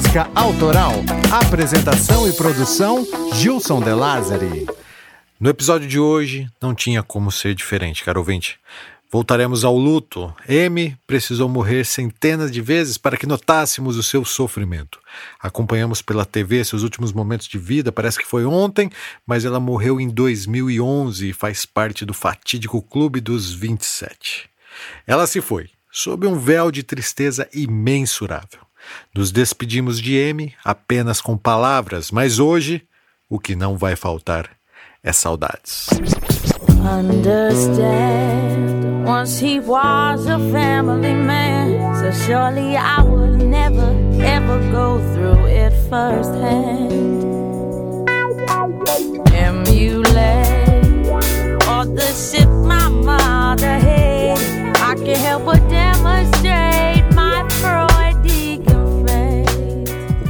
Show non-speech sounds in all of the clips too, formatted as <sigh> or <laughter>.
música autoral. Apresentação e produção: Gilson De Lázari. No episódio de hoje, não tinha como ser diferente, caro ouvinte. Voltaremos ao luto. M precisou morrer centenas de vezes para que notássemos o seu sofrimento. Acompanhamos pela TV seus últimos momentos de vida, parece que foi ontem, mas ela morreu em 2011 e faz parte do fatídico Clube dos 27. Ela se foi, sob um véu de tristeza imensurável. Nos despedimos de M apenas com palavras, mas hoje o que não vai faltar é saudades. Understand, once he was a family man, so surely I would never ever go through it firsthand. Emulate all the shit my mother had, I can't help but demonstrate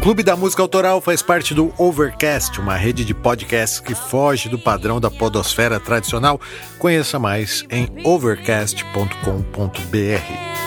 Clube da Música Autoral faz parte do Overcast, uma rede de podcasts que foge do padrão da podosfera tradicional. Conheça mais em overcast.com.br.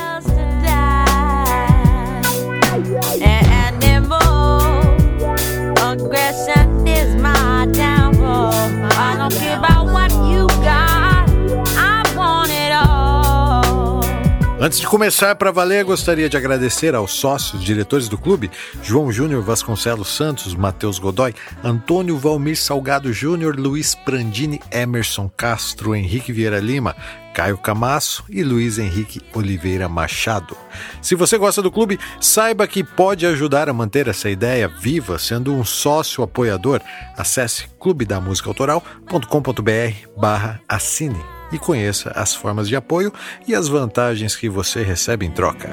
Antes de começar para valer, gostaria de agradecer aos sócios, diretores do clube, João Júnior Vasconcelos Santos, Matheus Godoy, Antônio Valmir Salgado Júnior, Luiz Prandini, Emerson Castro, Henrique Vieira Lima, Caio Camasso e Luiz Henrique Oliveira Machado. Se você gosta do clube, saiba que pode ajudar a manter essa ideia viva sendo um sócio apoiador. Acesse clubedamusicaautoral.com.br barra assine e conheça as formas de apoio e as vantagens que você recebe em troca.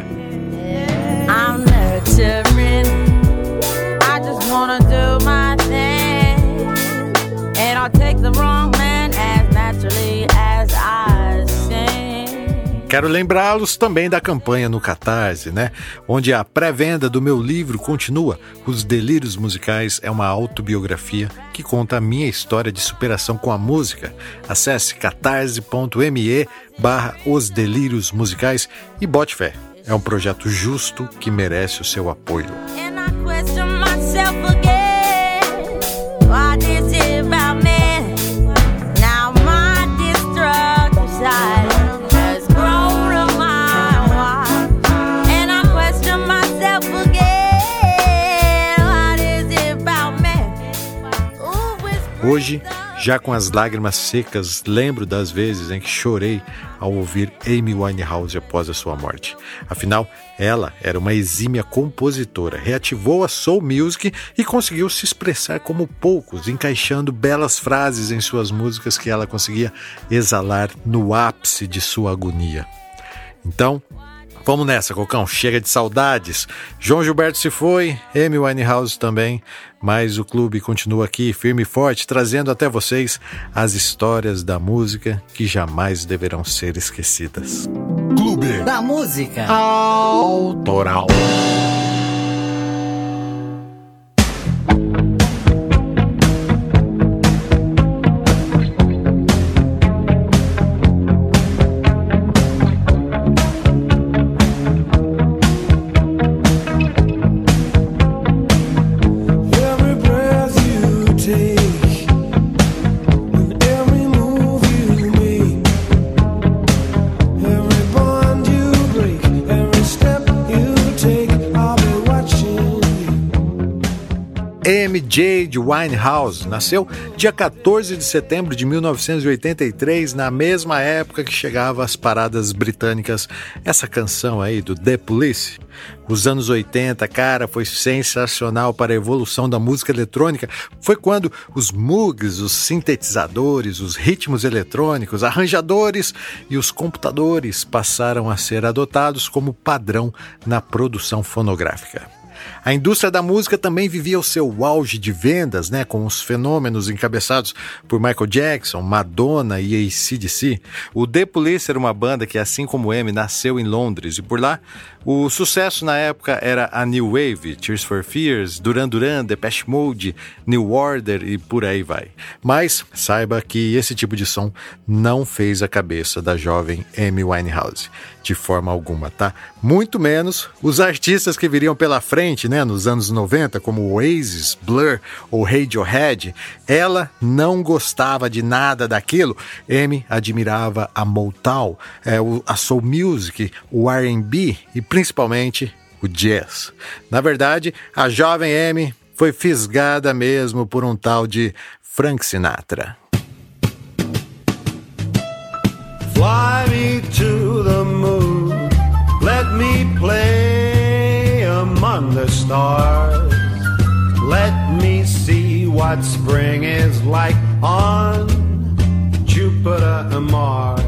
Quero lembrá-los também da campanha no Catarse, né? Onde a pré-venda do meu livro continua. Os Delírios Musicais é uma autobiografia que conta a minha história de superação com a música. Acesse catarse.me barra Os Delírios Musicais e bote fé. É um projeto justo que merece o seu apoio. Hoje, já com as lágrimas secas, lembro das vezes em que chorei ao ouvir Amy Winehouse após a sua morte. Afinal, ela era uma exímia compositora, reativou a soul music e conseguiu se expressar como poucos, encaixando belas frases em suas músicas que ela conseguia exalar no ápice de sua agonia. Então, Vamos nessa, Cocão. Chega de saudades. João Gilberto se foi, Amy Winehouse também, mas o clube continua aqui, firme e forte, trazendo até vocês as histórias da música que jamais deverão ser esquecidas. Clube da Música Autoral. Jade Winehouse nasceu dia 14 de setembro de 1983, na mesma época que chegava às paradas britânicas essa canção aí do The Police. Os anos 80, cara, foi sensacional para a evolução da música eletrônica. Foi quando os Moogs, os sintetizadores, os ritmos eletrônicos, arranjadores e os computadores passaram a ser adotados como padrão na produção fonográfica. A indústria da música também vivia o seu auge de vendas, né, com os fenômenos encabeçados por Michael Jackson, Madonna e ACDC. O The Police era uma banda que, assim como M, nasceu em Londres e por lá o sucesso na época era a New Wave, Tears for Fears, Duran Duran, Depeche Mode, New Order e por aí vai. Mas saiba que esse tipo de som não fez a cabeça da jovem Amy Winehouse, de forma alguma, tá? Muito menos os artistas que viriam pela frente né, nos anos 90, como Oasis, Blur ou Radiohead, ela não gostava de nada daquilo. Amy admirava a Motown, é, a soul music, o R&B e principalmente o jazz. Na verdade, a jovem Amy foi fisgada mesmo por um tal de Frank Sinatra. Fly me to the stars. Let me see what spring is like on Jupiter and Mars.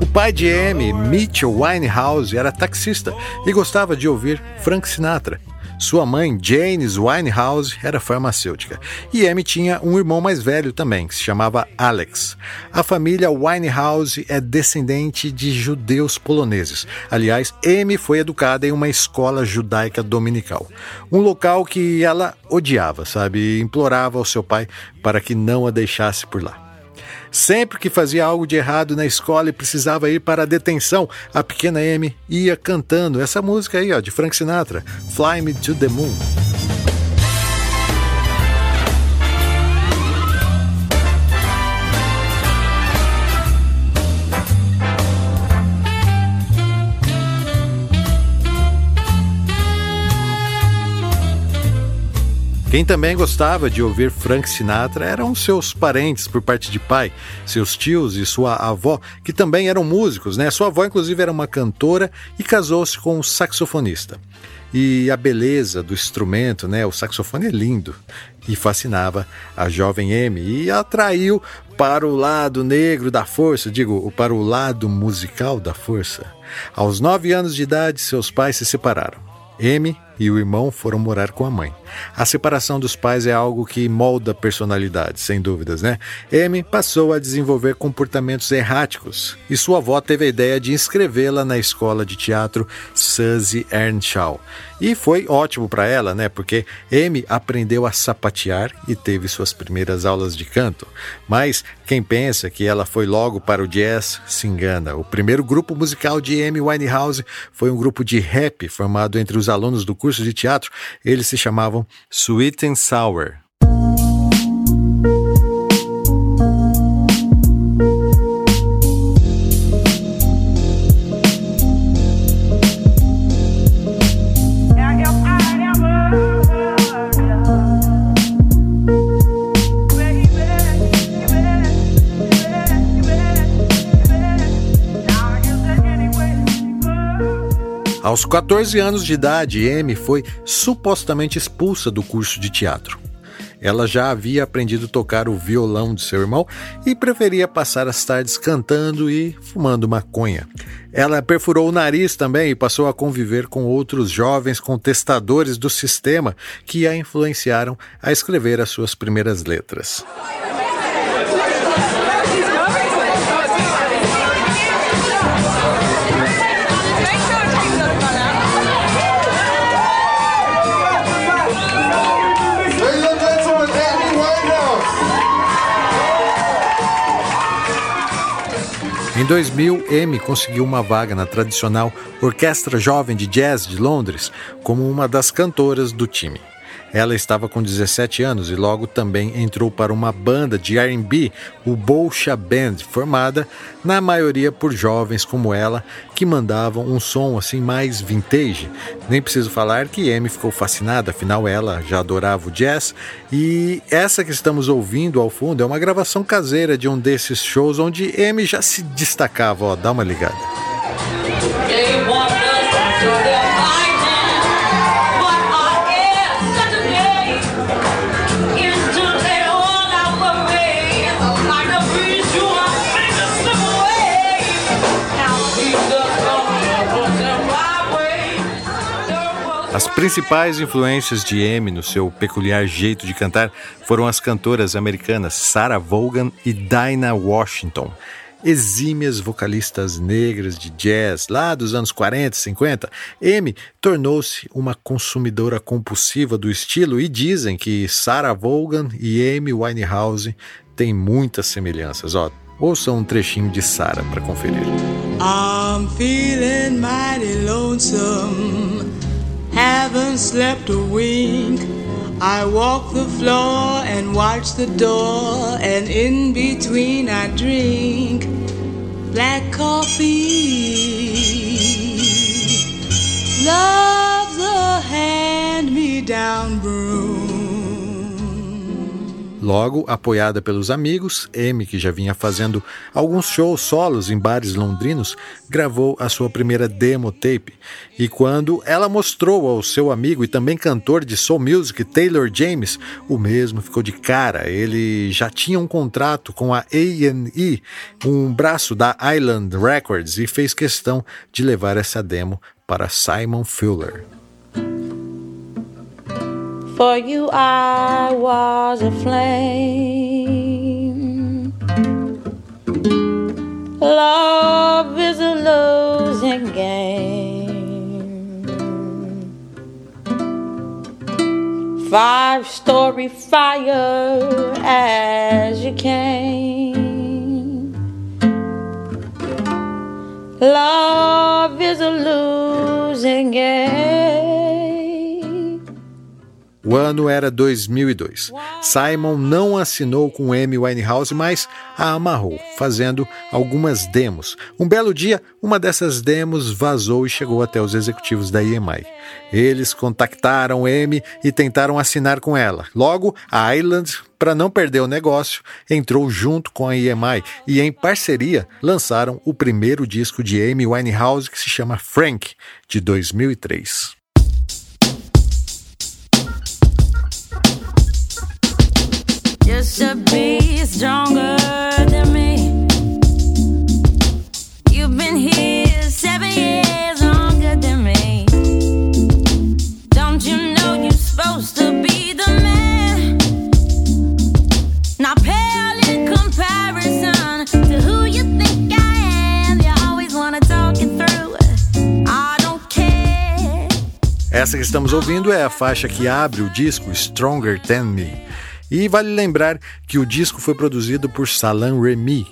O pai de Amy, Mitchell Winehouse, era taxista e gostava de ouvir Frank Sinatra. Sua mãe, Janes Winehouse, era farmacêutica. E Amy tinha um irmão mais velho também, que se chamava Alex. A família Winehouse é descendente de judeus poloneses. Aliás, Amy foi educada em uma escola judaica dominical. Um local que ela odiava, sabe? E implorava ao seu pai para que não a deixasse por lá. Sempre que fazia algo de errado na escola e precisava ir para a detenção, a pequena Amy ia cantando essa música aí, ó, de Frank Sinatra, Fly Me to the Moon. Quem também gostava de ouvir Frank Sinatra eram seus parentes por parte de pai, seus tios e sua avó, que também eram músicos, né? Sua avó, inclusive, era uma cantora e casou-se com um saxofonista. E a beleza do instrumento, né? O saxofone é lindo e fascinava a jovem Amy e atraiu para o lado negro da força, digo, para o lado musical da força. Aos nove anos de idade, seus pais se separaram. Amy e o irmão foram morar com a mãe. A separação dos pais é algo que molda a personalidade, sem dúvidas, né? Amy passou a desenvolver comportamentos erráticos e sua avó teve a ideia de inscrevê-la na escola de teatro Suzy Earnshaw. E foi ótimo para ela, né? Porque Amy aprendeu a sapatear e teve suas primeiras aulas de canto. Mas quem pensa que ela foi logo para o jazz se engana. O primeiro grupo musical de Amy Winehouse foi um grupo de rap formado entre os alunos do curso de teatro. Eles se chamavam Sweet and Sour. Aos 14 anos de idade, Amy foi supostamente expulsa do curso de teatro. Ela já havia aprendido a tocar o violão de seu irmão e preferia passar as tardes cantando e fumando maconha. Ela perfurou o nariz também e passou a conviver com outros jovens contestadores do sistema que a influenciaram a escrever as suas primeiras letras. Em 2000, Amy conseguiu uma vaga na tradicional Orquestra Jovem de Jazz de Londres como uma das cantoras do time. Ela estava com 17 anos e logo também entrou para uma banda de R&B, o Bolsha Band, formada na maioria por jovens como ela, que mandavam um som assim mais vintage. Nem preciso falar que Amy ficou fascinada, afinal ela já adorava o jazz, e essa que estamos ouvindo ao fundo é uma gravação caseira de um desses shows onde Amy já se destacava, ó, dá uma ligada. As principais influências de Amy no seu peculiar jeito de cantar foram as cantoras americanas Sarah Vaughan e Dinah Washington, exímias vocalistas negras de jazz lá dos anos 40 e 50. Amy tornou-se uma consumidora compulsiva do estilo e dizem que Sarah Vaughan e Amy Winehouse têm muitas semelhanças. Ó, ouça um trechinho de Sarah para conferir. I'm feeling mighty lonesome. Have haven't slept a wink. I walk the floor and watch the door, and in between I drink black coffee. Love's a hand me down broom. Logo, apoiada pelos amigos, Amy, que já vinha fazendo alguns shows solos em bares londrinos, gravou a sua primeira demo tape. E quando ela mostrou ao seu amigo e também cantor de soul music, Taylor James, o mesmo ficou de cara. Ele já tinha um contrato com a A&E, um braço da Island Records, e fez questão de levar essa demo para Simon Fuller. For you, I was a flame. Love is a losing game. Five story fire as you came. Love is a losing game. O ano era 2002. Simon não assinou com Amy Winehouse, mas a amarrou, fazendo algumas demos. Um belo dia, uma dessas demos vazou e chegou até os executivos da EMI. Eles contactaram Amy e tentaram assinar com ela. Logo, a Island, para não perder o negócio, entrou junto com a EMI e, em parceria, lançaram o primeiro disco de Amy Winehouse que se chama Frank, de 2003. Stronger than me. You've been here seven years longer than me. Don't you know you're supposed to be the man? Pale comparison to who you think I am. You always wanna talk it through. I don't care. Essa que estamos ouvindo é a faixa que abre o disco Stronger Than Me. E vale lembrar que o disco foi produzido por Salam Remy.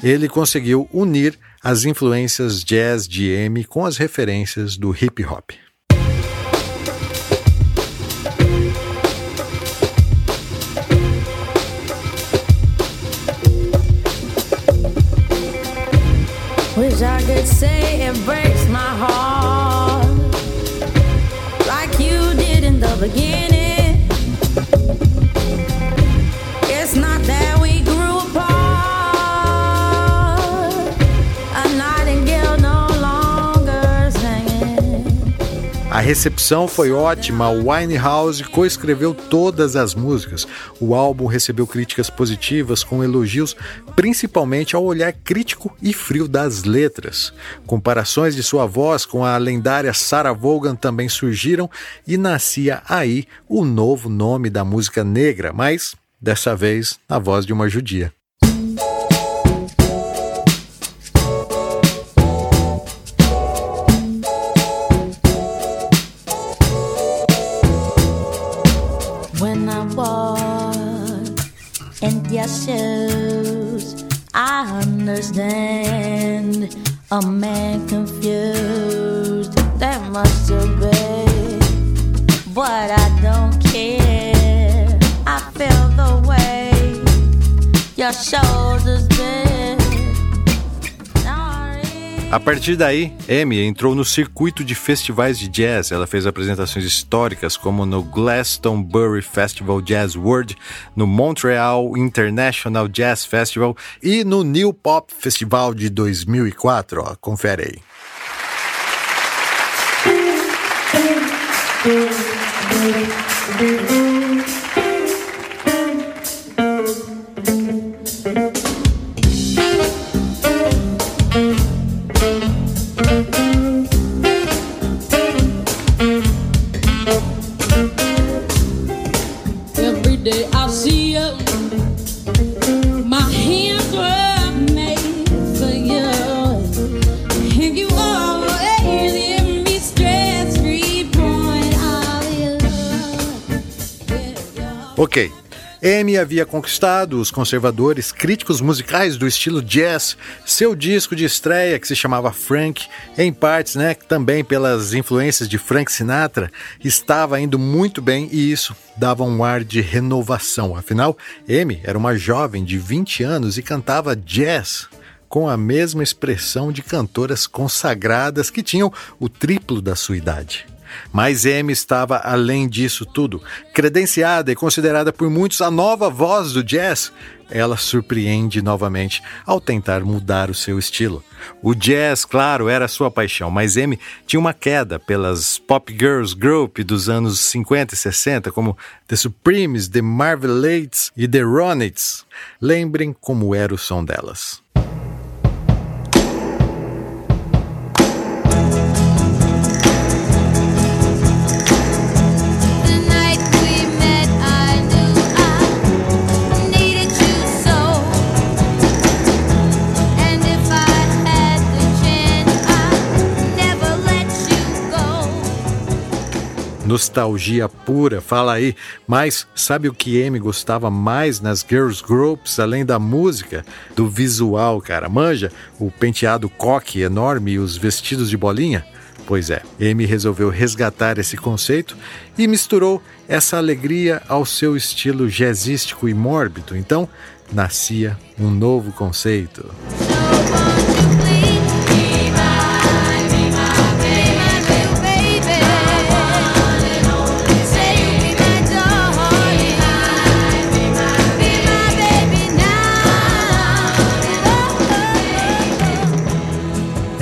Ele conseguiu unir as influências jazz de Amy com as referências do hip hop. Wish I could say it breaks my heart like you did in the beginning. Recepção foi ótima, Winehouse coescreveu todas as músicas. O álbum recebeu críticas positivas com elogios principalmente ao olhar crítico e frio das letras. Comparações de sua voz com a lendária Sarah Vaughan também surgiram e nascia aí o novo nome da música negra, mas dessa vez na voz de uma judia. Understand A partir daí, Amy entrou no circuito de festivais de jazz. Ela fez apresentações históricas, como no Glastonbury Festival Jazz World, no Montreal International Jazz Festival e no New Pop Festival de 2004. Ó, confere aí. <laughs> Ok, Amy havia conquistado os conservadores críticos musicais do estilo jazz. Seu disco de estreia, que se chamava Frank, em partes, né, também pelas influências de Frank Sinatra, estava indo muito bem e isso dava um ar de renovação. Afinal, Amy era uma jovem de 20 anos e cantava jazz com a mesma expressão de cantoras consagradas que tinham o triplo da sua idade. Mas Amy estava além disso tudo. Credenciada e considerada por muitos a nova voz do jazz, ela surpreende novamente ao tentar mudar o seu estilo. O jazz, claro, era sua paixão, mas Amy tinha uma queda pelas pop girls group dos anos 50 e 60, como The Supremes, The Marvelettes e The Ronettes. Lembrem como era o som delas. Nostalgia pura, fala aí. Mas sabe o que Amy gostava mais nas girls groups, além da música? Do visual, cara. Manja o penteado coque enorme e os vestidos de bolinha? Pois é, Amy resolveu resgatar esse conceito e misturou essa alegria ao seu estilo jazzístico e mórbido. Então, nascia um novo conceito.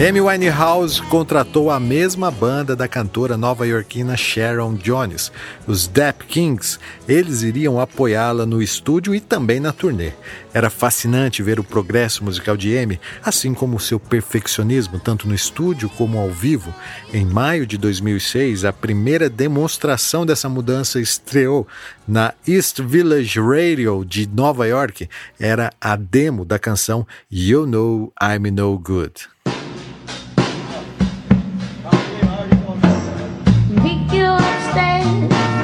Amy Winehouse contratou a mesma banda da cantora nova-iorquina Sharon Jones, os Dap Kings. Eles iriam apoiá-la no estúdio e também na turnê. Era fascinante ver o progresso musical de Amy, assim como seu perfeccionismo, tanto no estúdio como ao vivo. Em maio de 2006, a primeira demonstração dessa mudança estreou na East Village Radio de Nova York. Era a demo da canção You Know I'm No Good.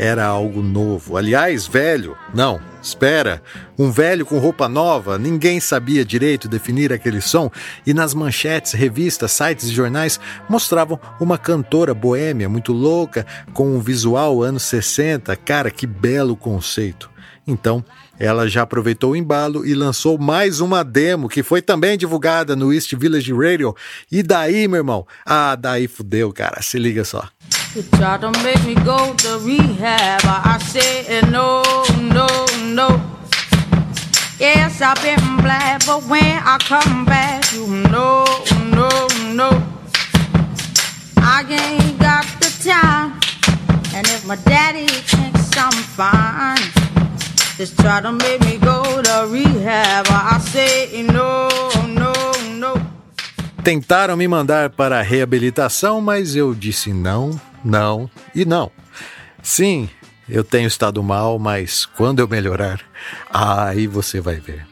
era algo novo. Aliás, velho, não, espera. Um velho com roupa nova, ninguém sabia direito definir aquele som, e nas manchetes, revistas, sites e jornais mostravam uma cantora boêmia muito louca, com um visual anos 60. Cara, que belo conceito. Então, ela já aproveitou o embalo e lançou mais uma demo que foi também divulgada no East Village Radio. E daí, meu irmão? Ah, daí fudeu, cara. Se liga só. You try to make me go to rehab. I said no, no, no. Yes, I've been black, but when I come back, you know, no, no. I ain't got the time. And if my daddy thinks I'm fine, just try to make me go to rehab. I say no, no, no. Tentaram me mandar para a reabilitação, mas eu disse não, não e não. Sim, eu tenho estado mal, mas quando eu melhorar, aí você vai ver.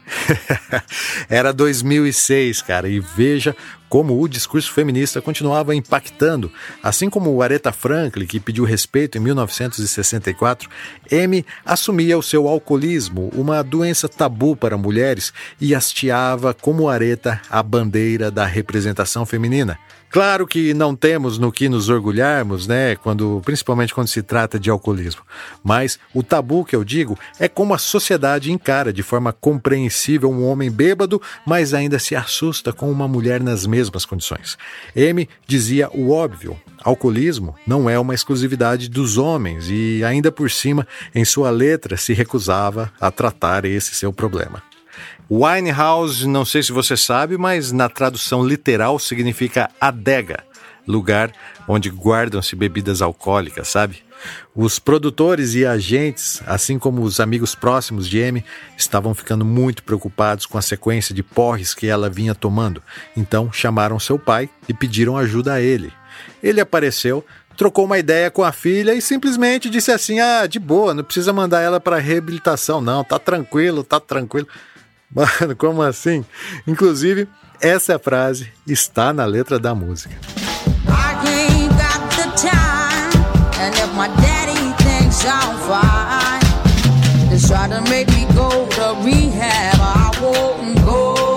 <laughs> Era 2006, cara, e veja como o discurso feminista continuava impactando. Assim como Aretha Franklin, que pediu respeito em 1964, M assumia o seu alcoolismo, uma doença tabu para mulheres, e hasteava como Aretha a bandeira da representação feminina. Claro que não temos no que nos orgulharmos, né, quando, principalmente quando se trata de alcoolismo. Mas o tabu que eu digo é como a sociedade encara de forma compreensível um homem bêbado, mas ainda se assusta com uma mulher nas mesmas condições. M dizia o óbvio: alcoolismo não é uma exclusividade dos homens e, ainda por cima, em sua letra se recusava a tratar esse seu problema. Winehouse, não sei se você sabe, mas na tradução literal significa adega. lugar onde guardam-se bebidas alcoólicas, sabe? Os produtores e agentes, assim como os amigos próximos de Amy, estavam ficando muito preocupados com a sequência de porres que ela vinha tomando. Então chamaram seu pai e pediram ajuda a ele. Ele apareceu, trocou uma ideia com a filha e simplesmente disse assim: "Ah, de boa, não precisa mandar ela para reabilitação não, tá tranquilo, tá tranquilo". <laughs> Mano, como assim? Inclusive, essa frase está na letra da música. Fine, they try to make me go to rehab. I won't go.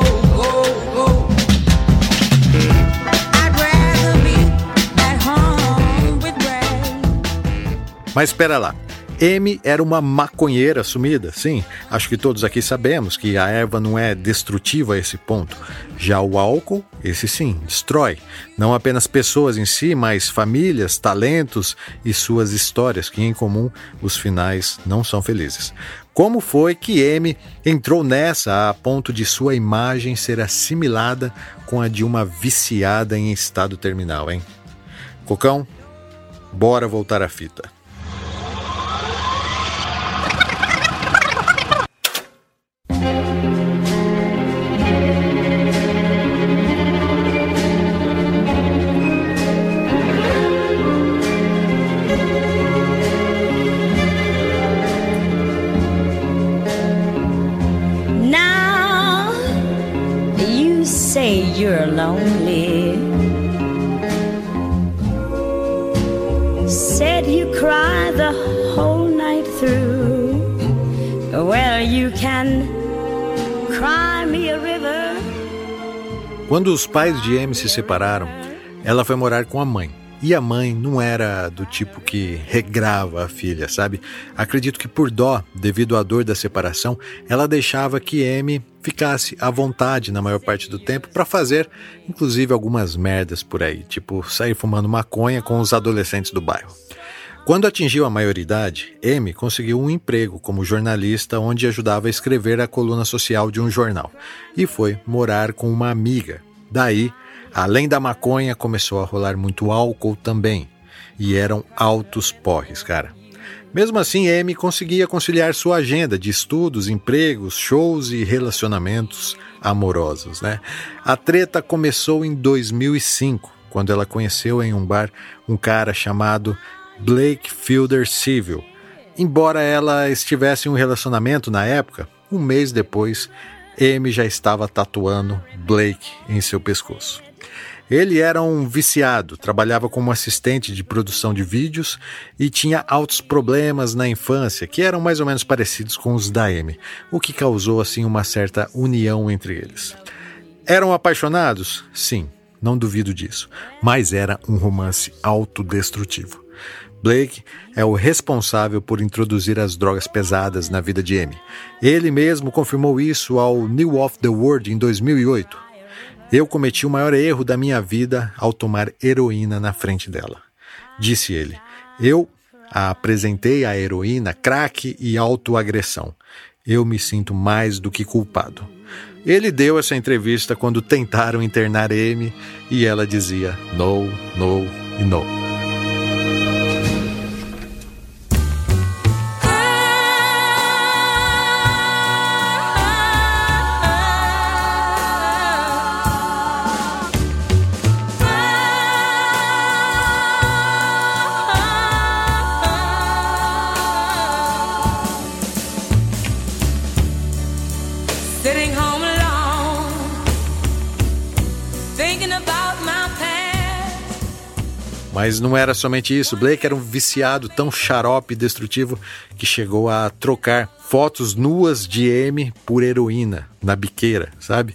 Mas espera lá. M era uma maconheira sumida, sim. Acho que todos aqui sabemos que a erva não é destrutiva a esse ponto. Já o álcool, esse sim, destrói. Não apenas pessoas em si, mas famílias, talentos e suas histórias, que em comum os finais não são felizes. Como foi que M entrou nessa a ponto de sua imagem ser assimilada com a de uma viciada em estado terminal, hein? Cocão, bora voltar à fita. Quando os pais de Amy se separaram, ela foi morar com a mãe. E a mãe não era do tipo que regrava a filha, sabe? Acredito que por dó, devido à dor da separação, ela deixava que Amy ficasse à vontade na maior parte do tempo para fazer, inclusive, algumas merdas por aí, tipo sair fumando maconha com os adolescentes do bairro. Quando atingiu a maioridade, Amy conseguiu um emprego como jornalista onde ajudava a escrever a coluna social de um jornal e foi morar com uma amiga. Daí, Além da maconha, começou a rolar muito álcool também. E eram altos porres, cara. Mesmo assim, Amy conseguia conciliar sua agenda de estudos, empregos, shows e relacionamentos amorosos, né? A treta começou em 2005, quando ela conheceu em um bar um cara chamado Blake Fielder Civil. Embora ela estivesse em um relacionamento na época, um mês depois, Amy já estava tatuando Blake em seu pescoço. Ele era um viciado, trabalhava como assistente de produção de vídeos e tinha altos problemas na infância, que eram mais ou menos parecidos com os da Amy, o que causou assim uma certa união entre eles. Eram apaixonados? Sim, não duvido disso, mas era um romance autodestrutivo. Blake é o responsável por introduzir as drogas pesadas na vida de Amy. Ele mesmo confirmou isso ao New of the World em 2008. Eu cometi o maior erro da minha vida ao tomar heroína na frente dela. Disse ele. Eu a apresentei a heroína, crack e autoagressão. Eu me sinto mais do que culpado. Ele deu essa entrevista quando tentaram internar Amy e ela dizia no, no e no. Mas não era somente isso. Blake era um viciado tão xarope e destrutivo que chegou a trocar fotos nuas de M por heroína na biqueira, sabe?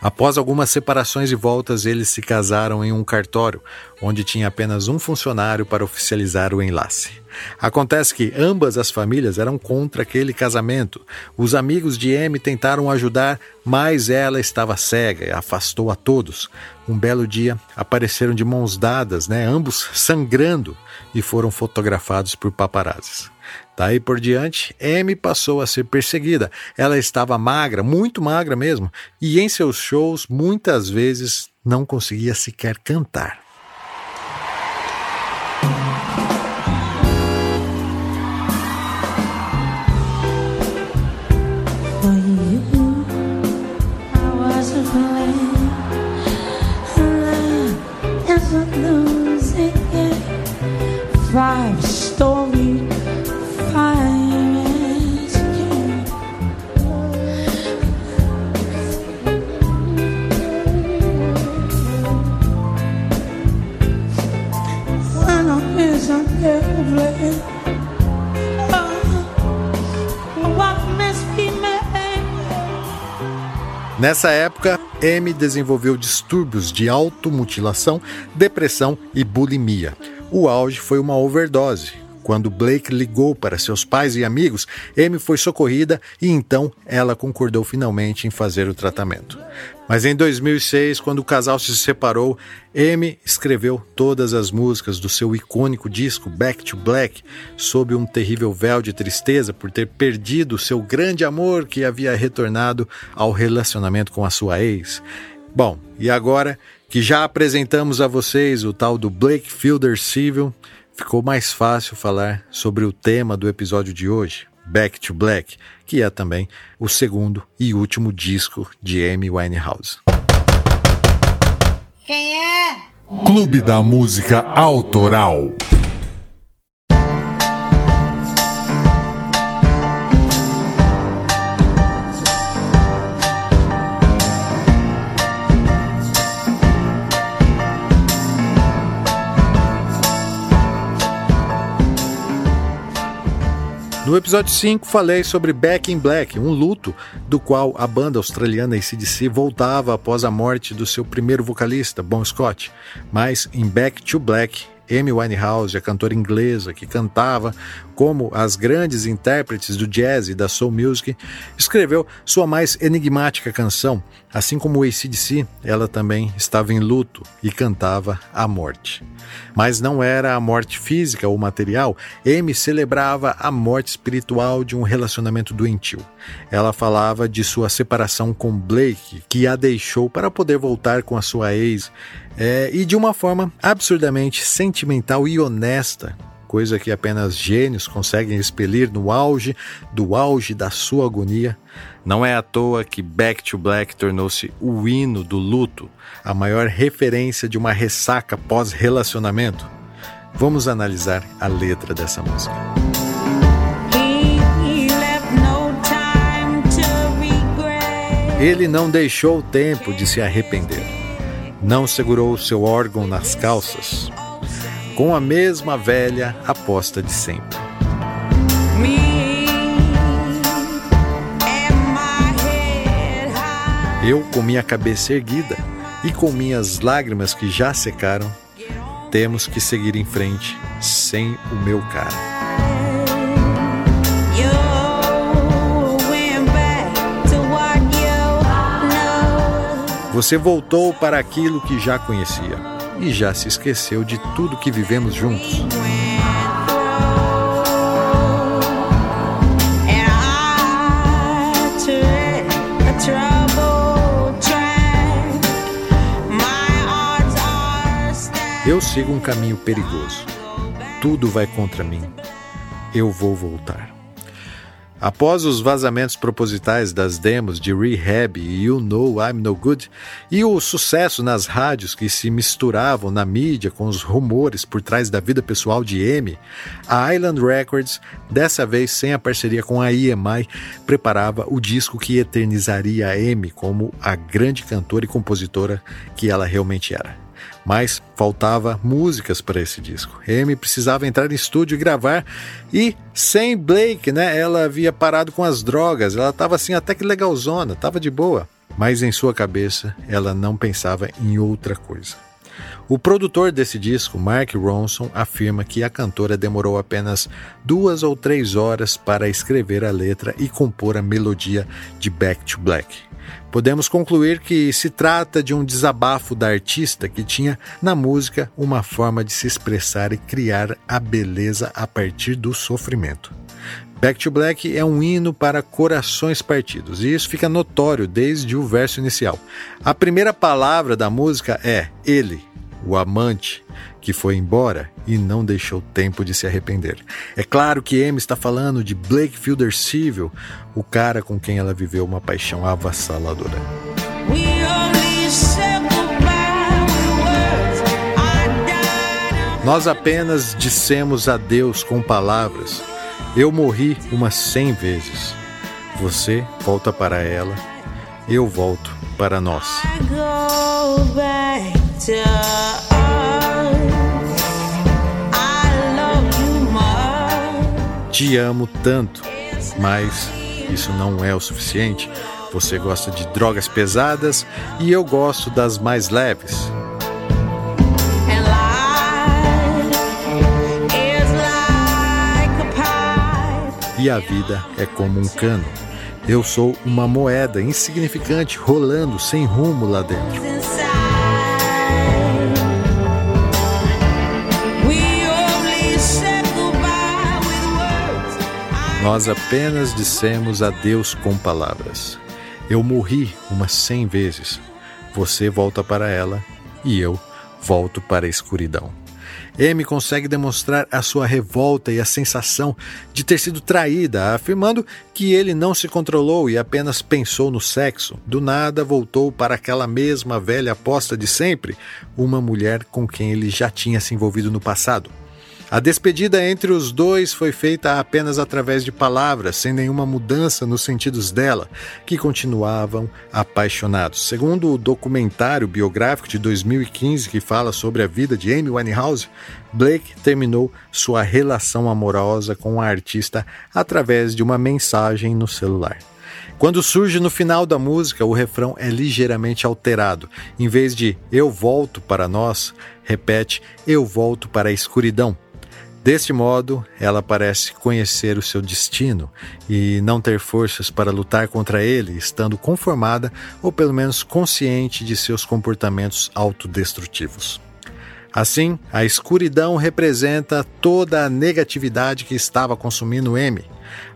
Após algumas separações e voltas, eles se casaram em um cartório, onde tinha apenas um funcionário para oficializar o enlace. Acontece que ambas as famílias eram contra aquele casamento. Os amigos de M tentaram ajudar, mas ela estava cega e afastou a todos. Um belo dia apareceram de mãos dadas, né, ambos sangrando, e foram fotografados por paparazzis. Tá Daí por diante, M passou a ser perseguida. Ela estava magra, muito magra mesmo, e em seus shows muitas vezes não conseguia sequer cantar. Ah, Nessa época, M desenvolveu distúrbios de automutilação, depressão e bulimia. O auge foi uma overdose. Quando Blake ligou para seus pais e amigos, M foi socorrida e então ela concordou finalmente em fazer o tratamento. Mas em 2006, quando o casal se separou, Amy escreveu todas as músicas do seu icônico disco Back to Black sob um terrível véu de tristeza por ter perdido seu grande amor que havia retornado ao relacionamento com a sua ex. Bom, e agora que já apresentamos a vocês o tal do Blake Fielder Civil, ficou mais fácil falar sobre o tema do episódio de hoje, Back to Black, que é também o segundo e último disco de Amy Winehouse. Quem é? Clube da Música Autoral. No episódio 5 falei sobre Back in Black, um luto do qual a banda australiana ACDC voltava após a morte do seu primeiro vocalista, Bon Scott. Mas em Back to Black, Amy Winehouse, a cantora inglesa que cantava como as grandes intérpretes do jazz e da soul music, escreveu sua mais enigmática canção. Assim como o ACDC, ela também estava em luto e cantava a morte. Mas não era a morte física ou material, Amy celebrava a morte espiritual de um relacionamento doentio. Ela falava de sua separação com Blake, que a deixou para poder voltar com a sua ex, é, e de uma forma absurdamente sentimental e honesta, coisa que apenas gênios conseguem expelir no auge do auge da sua agonia. Não é à toa que Back to Black tornou-se o hino do luto, a maior referência de uma ressaca pós-relacionamento. Vamos analisar a letra dessa música. Ele não deixou tempo de se arrepender. Não segurou seu órgão nas calças com a mesma velha aposta de sempre. Eu, com minha cabeça erguida e com minhas lágrimas que já secaram, temos que seguir em frente sem o meu cara. Você voltou para aquilo que já conhecia e já se esqueceu de tudo que vivemos juntos. Eu sigo um caminho perigoso. Tudo vai contra mim. Eu vou voltar. Após os vazamentos propositais das demos de Rehab e You Know I'm No Good e o sucesso nas rádios que se misturavam na mídia com os rumores por trás da vida pessoal de Amy, a Island Records, dessa vez sem a parceria com a EMI, preparava o disco que eternizaria a Amy como a grande cantora e compositora que ela realmente era mas faltava músicas para esse disco. Amy precisava entrar em estúdio e gravar e sem Blake, né? Ela havia parado com as drogas, ela estava assim até que legalzona, estava de boa, mas em sua cabeça ela não pensava em outra coisa. O produtor desse disco, Mark Ronson, afirma que a cantora demorou apenas duas ou três horas para escrever a letra e compor a melodia de Back to Black. Podemos concluir que se trata de um desabafo da artista que tinha na música uma forma de se expressar e criar a beleza a partir do sofrimento. Back to Black é um hino para corações partidos, e isso fica notório desde o verso inicial. A primeira palavra da música é ele, o amante, que foi embora e não deixou tempo de se arrepender. É claro que Amy está falando de Blake Fielder Civil, o cara com quem ela viveu uma paixão avassaladora. Nós apenas dissemos adeus com palavras. Eu morri umas cem vezes. Você volta para ela, eu volto para nós. Te amo tanto, mas isso não é o suficiente. Você gosta de drogas pesadas e eu gosto das mais leves. E a vida é como um cano. Eu sou uma moeda insignificante rolando sem rumo lá dentro. Nós apenas dissemos adeus com palavras. Eu morri umas cem vezes. Você volta para ela e eu volto para a escuridão. Amy consegue demonstrar a sua revolta e a sensação de ter sido traída, afirmando que ele não se controlou e apenas pensou no sexo. Do nada voltou para aquela mesma velha aposta de sempre, uma mulher com quem ele já tinha se envolvido no passado. A despedida entre os dois foi feita apenas através de palavras, sem nenhuma mudança nos sentidos dela, que continuavam apaixonados. Segundo o documentário biográfico de 2015 que fala sobre a vida de Amy Winehouse, Blake terminou sua relação amorosa com a artista através de uma mensagem no celular. Quando surge no final da música, o refrão é ligeiramente alterado. Em vez de eu volto para nós, repete eu volto para a escuridão. Deste modo, ela parece conhecer o seu destino e não ter forças para lutar contra ele, estando conformada ou pelo menos consciente de seus comportamentos autodestrutivos. Assim, a escuridão representa toda a negatividade que estava consumindo M,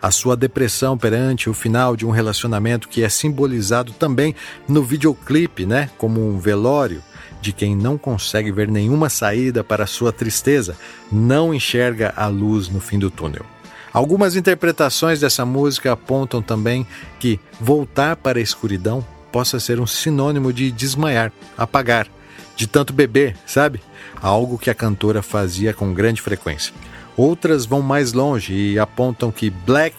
a sua depressão perante o final de um relacionamento que é simbolizado também no videoclipe, né, como um velório, de quem não consegue ver nenhuma saída para sua tristeza, não enxerga a luz no fim do túnel. Algumas interpretações dessa música apontam também que voltar para a escuridão possa ser um sinônimo de desmaiar, apagar, de tanto beber, sabe? Algo que a cantora fazia com grande frequência. Outras vão mais longe e apontam que black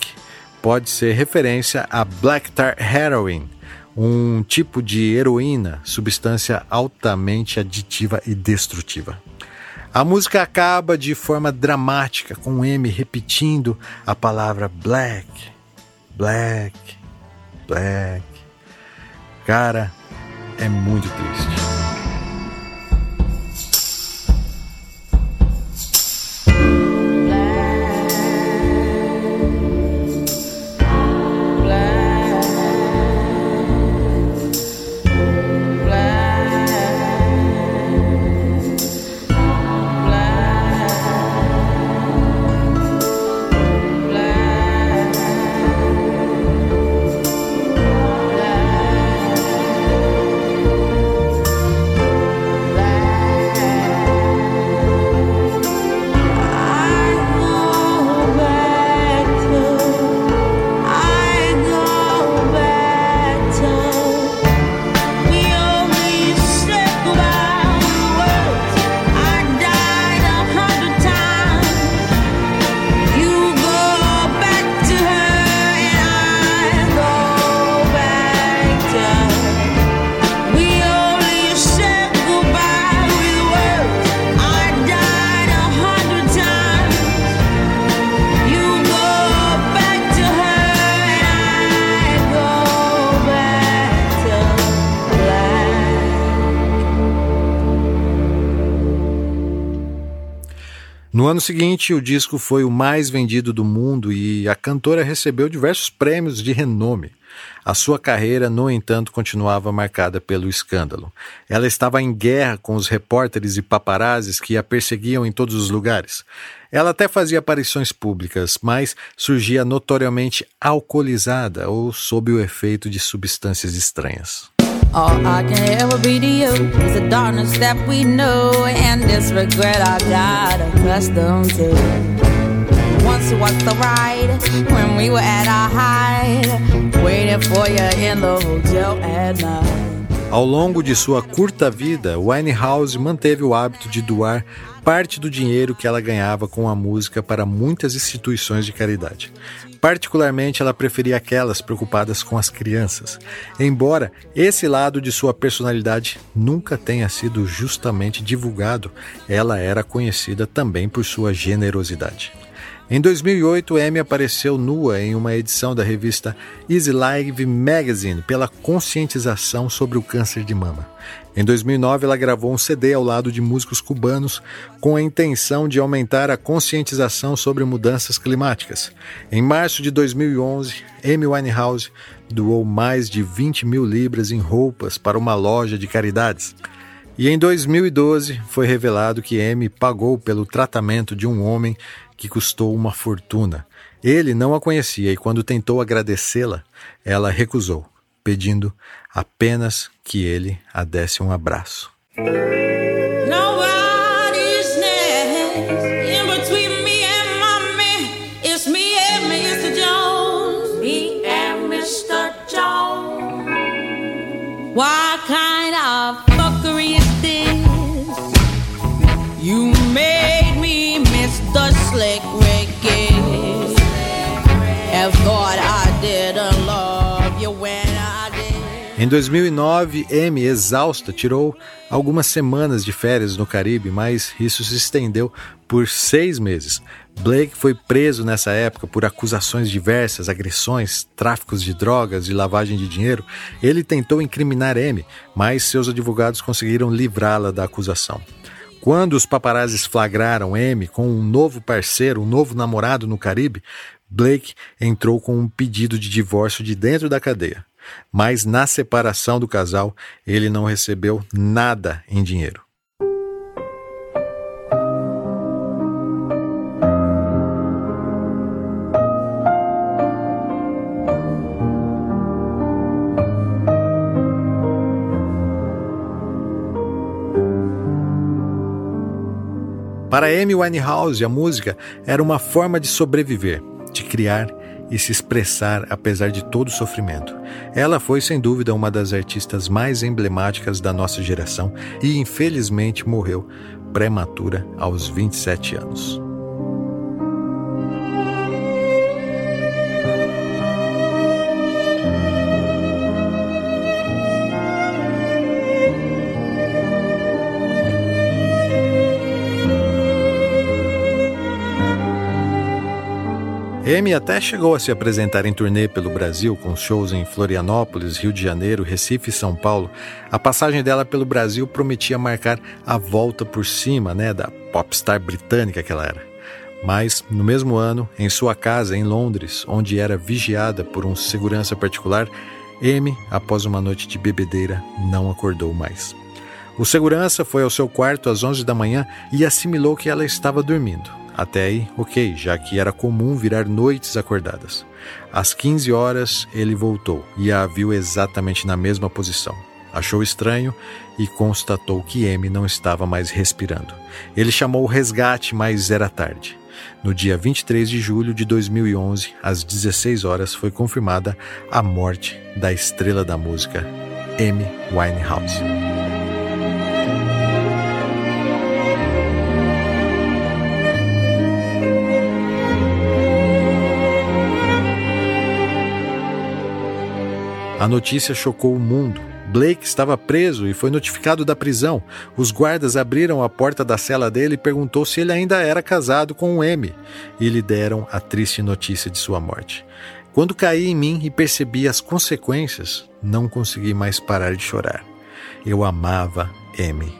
pode ser referência a black tar heroin, um tipo de heroína, substância altamente aditiva e destrutiva. A música acaba de forma dramática, com M repetindo a palavra black, black, black. Cara, é muito triste. Ano seguinte, o disco foi o mais vendido do mundo e a cantora recebeu diversos prêmios de renome. A sua carreira, no entanto, continuava marcada pelo escândalo. Ela estava em guerra com os repórteres e paparazzis que a perseguiam em todos os lugares. Ela até fazia aparições públicas, mas surgia notoriamente alcoolizada ou sob o efeito de substâncias estranhas. All I can ever be to you is the darkness that we know and this regret I got accustomed to. Once was the ride when we were at our height, waiting for you in the hotel at night. Ao longo de sua curta vida, Winehouse manteve o hábito de doar parte do dinheiro que ela ganhava com a música para muitas instituições de caridade. Particularmente, ela preferia aquelas preocupadas com as crianças, embora esse lado de sua personalidade nunca tenha sido justamente divulgado, ela era conhecida também por sua generosidade. Em 2008, Amy apareceu nua em uma edição da revista Easy Live Magazine pela conscientização sobre o câncer de mama. Em 2009, ela gravou um CD ao lado de músicos cubanos com a intenção de aumentar a conscientização sobre mudanças climáticas. Em março de 2011, Amy Winehouse doou mais de 20 mil libras em roupas para uma loja de caridades. E em 2012 foi revelado que Amy pagou pelo tratamento de um homem que custou uma fortuna. Ele não a conhecia e, quando tentou agradecê-la, ela recusou, pedindo apenas que ele a desse um abraço. Em 2009, Amy, exausta, tirou algumas semanas de férias no Caribe, mas isso se estendeu por seis meses. Blake foi preso nessa época por acusações diversas, agressões, tráficos de drogas e lavagem de dinheiro. Ele tentou incriminar Amy, mas seus advogados conseguiram livrá-la da acusação. Quando os paparazzis flagraram Amy com um novo parceiro, um novo namorado no Caribe, Blake entrou com um pedido de divórcio de dentro da cadeia. Mas na separação do casal, ele não recebeu nada em dinheiro. Para Amy Winehouse, a música era uma forma de sobreviver, de criar e se expressar apesar de todo o sofrimento. Ela foi, sem dúvida, uma das artistas mais emblemáticas da nossa geração e, infelizmente, morreu prematura aos 27 anos. Amy até chegou a se apresentar em turnê pelo Brasil, com shows em Florianópolis, Rio de Janeiro, Recife e São Paulo. A passagem dela pelo Brasil prometia marcar a volta por cima né, da popstar britânica que ela era. Mas, no mesmo ano, em sua casa em Londres, onde era vigiada por um segurança particular, Amy, após uma noite de bebedeira, não acordou mais. O segurança foi ao seu quarto às 11 da manhã e assimilou que ela estava dormindo. Até aí, ok, já que era comum virar noites acordadas. Às 15 horas, ele voltou e a viu exatamente na mesma posição. Achou estranho e constatou que M não estava mais respirando. Ele chamou o resgate, mas era tarde. No dia 23 de julho de 2011, às 16 horas, foi confirmada a morte da estrela da música, Amy Winehouse. A notícia chocou o mundo. Blake estava preso e foi notificado da prisão. Os guardas abriram a porta da cela dele e perguntou se ele ainda era casado com o M e lhe deram a triste notícia de sua morte. Quando caí em mim e percebi as consequências, não consegui mais parar de chorar. Eu amava M,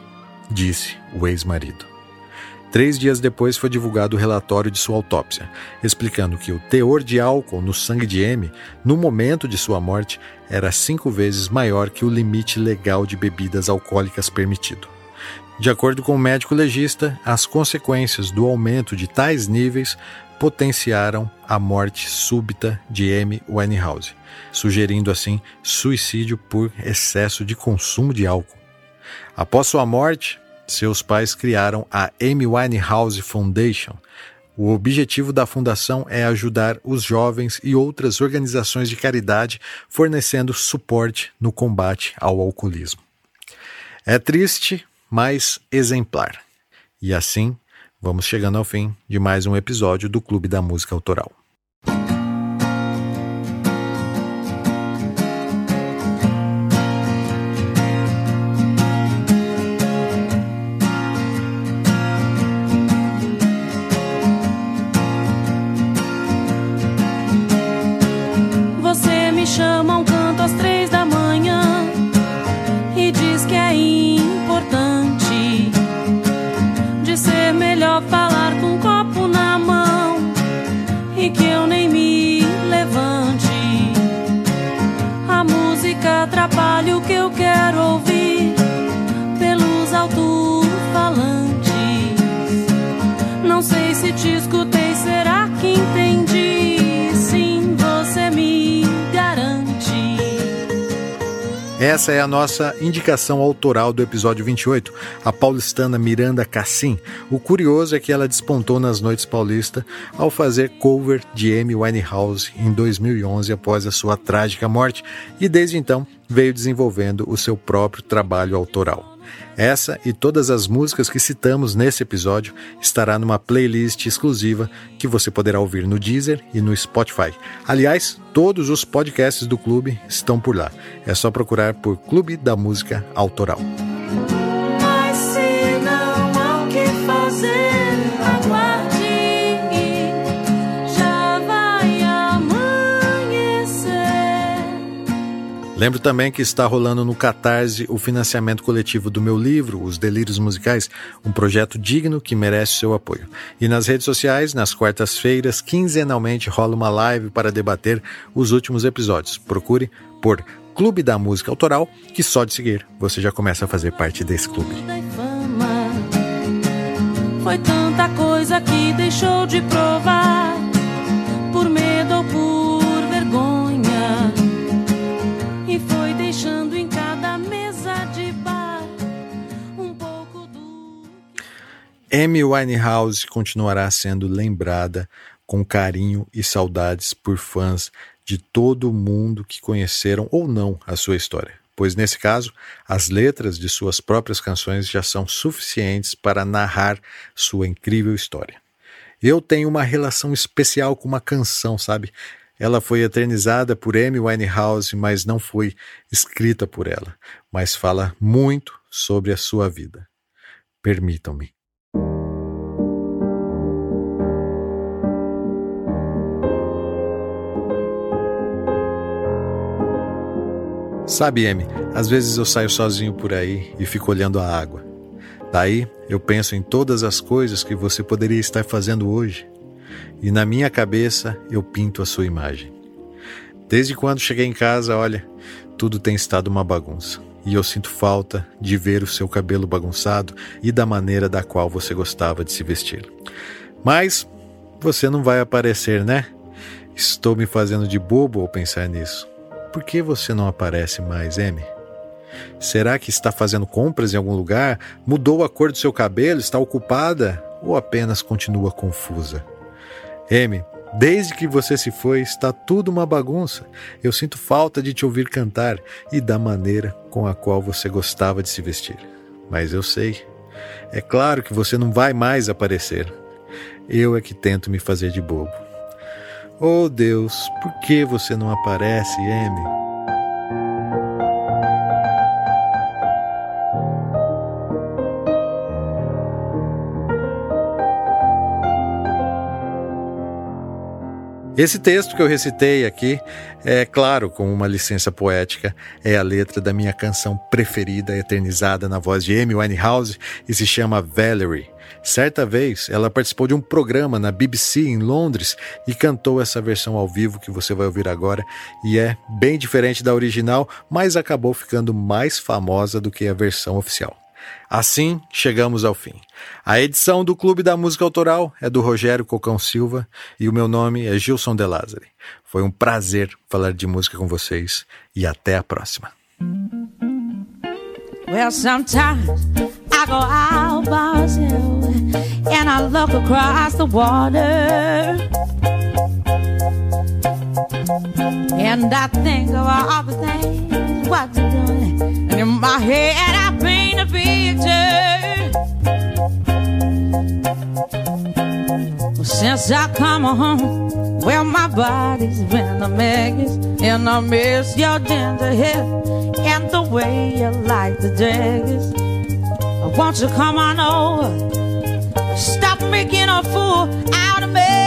disse o ex-marido. Três dias depois foi divulgado o relatório de sua autópsia, explicando que o teor de álcool no sangue de M, no momento de sua morte, era cinco vezes maior que o limite legal de bebidas alcoólicas permitido. De acordo com o médico legista, as consequências do aumento de tais níveis potenciaram a morte súbita de M. Winehouse, sugerindo assim suicídio por excesso de consumo de álcool. Após sua morte, seus pais criaram a Amy Winehouse Foundation. O objetivo da fundação é ajudar os jovens e outras organizações de caridade fornecendo suporte no combate ao alcoolismo. É triste, mas exemplar. E assim, vamos chegando ao fim de mais um episódio do Clube da Música Autoral. Essa é a nossa indicação autoral do episódio 28, a paulistana Miranda Cassim. O curioso é que ela despontou nas noites paulista ao fazer cover de Amy Winehouse em 2011 após a sua trágica morte e desde então veio desenvolvendo o seu próprio trabalho autoral. Essa e todas as músicas que citamos nesse episódio estará numa playlist exclusiva que você poderá ouvir no Deezer e no Spotify. Aliás, todos os podcasts do clube estão por lá. É só procurar por Clube da Música Autoral. Lembro também que está rolando no Catarse o financiamento coletivo do meu livro, Os Delírios Musicais, um projeto digno que merece seu apoio. E nas redes sociais, nas quartas-feiras, quinzenalmente rola uma live para debater os últimos episódios. Procure por Clube da Música Autoral, que só de seguir você já começa a fazer parte desse clube. Foi tanta coisa que deixou de provar Amy Winehouse continuará sendo lembrada com carinho e saudades por fãs de todo mundo que conheceram ou não a sua história, pois nesse caso, as letras de suas próprias canções já são suficientes para narrar sua incrível história. Eu tenho uma relação especial com uma canção, sabe? Ela foi eternizada por Amy Winehouse, mas não foi escrita por ela, mas fala muito sobre a sua vida. Permitam-me. Sabe, Amy, às vezes eu saio sozinho por aí e fico olhando a água. Daí eu penso em todas as coisas que você poderia estar fazendo hoje. E na minha cabeça eu pinto a sua imagem. Desde quando cheguei em casa, olha, tudo tem estado uma bagunça. E eu sinto falta de ver o seu cabelo bagunçado e da maneira da qual você gostava de se vestir. Mas você não vai aparecer, né? Estou me fazendo de bobo ao pensar nisso. Por que você não aparece mais, Amy? Será que está fazendo compras em algum lugar? Mudou a cor do seu cabelo? Está ocupada? Ou apenas continua confusa? Amy, desde que você se foi, está tudo uma bagunça. Eu sinto falta de te ouvir cantar e da maneira com a qual você gostava de se vestir. Mas eu sei. É claro que você não vai mais aparecer. Eu é que tento me fazer de bobo. Oh Deus, por que você não aparece, Amy? Esse texto que eu recitei aqui, é claro, com uma licença poética, é a letra da minha canção preferida, eternizada na voz de Amy Winehouse e se chama Valerie. Certa vez, ela participou de um programa na BBC em Londres e cantou essa versão ao vivo que você vai ouvir agora, e é bem diferente da original, mas acabou ficando mais famosa do que a versão oficial. Assim, chegamos ao fim. A edição do Clube da Música Autoral é do Rogério Cocão Silva e o meu nome é Gilson De Lázari. Foi um prazer falar de música com vocês e até a próxima. Well, sometimes I go out and I look across the water. And I think of all the things what you're doing. My head I paint a picture. Since I come home, well, my body's been a mess. And I miss your ginger hair and the way you like the dress. Won't you come on over? Stop making a fool out of me.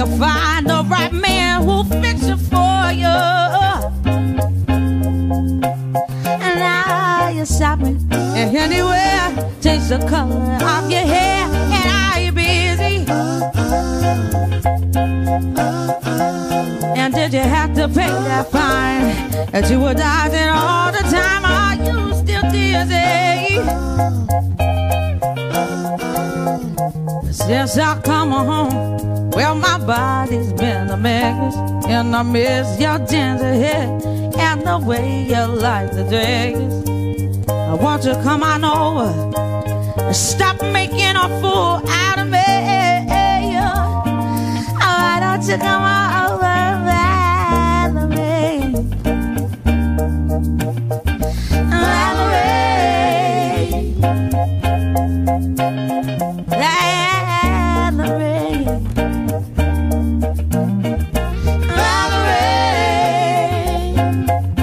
Hope you didn't catch a thing. hope you find the right man who'll fix it for you. And now you're shopping and anywhere, change the color of your hair. And are you busy? And did you have to pay that fine that you were dodging all the time? Are you still dizzy? Since I come home, well, my body's been a mess, and I miss your ginger hair and the way you like the dress. I want you to come on over and stop making a fool out of me. Oh, why don't you come on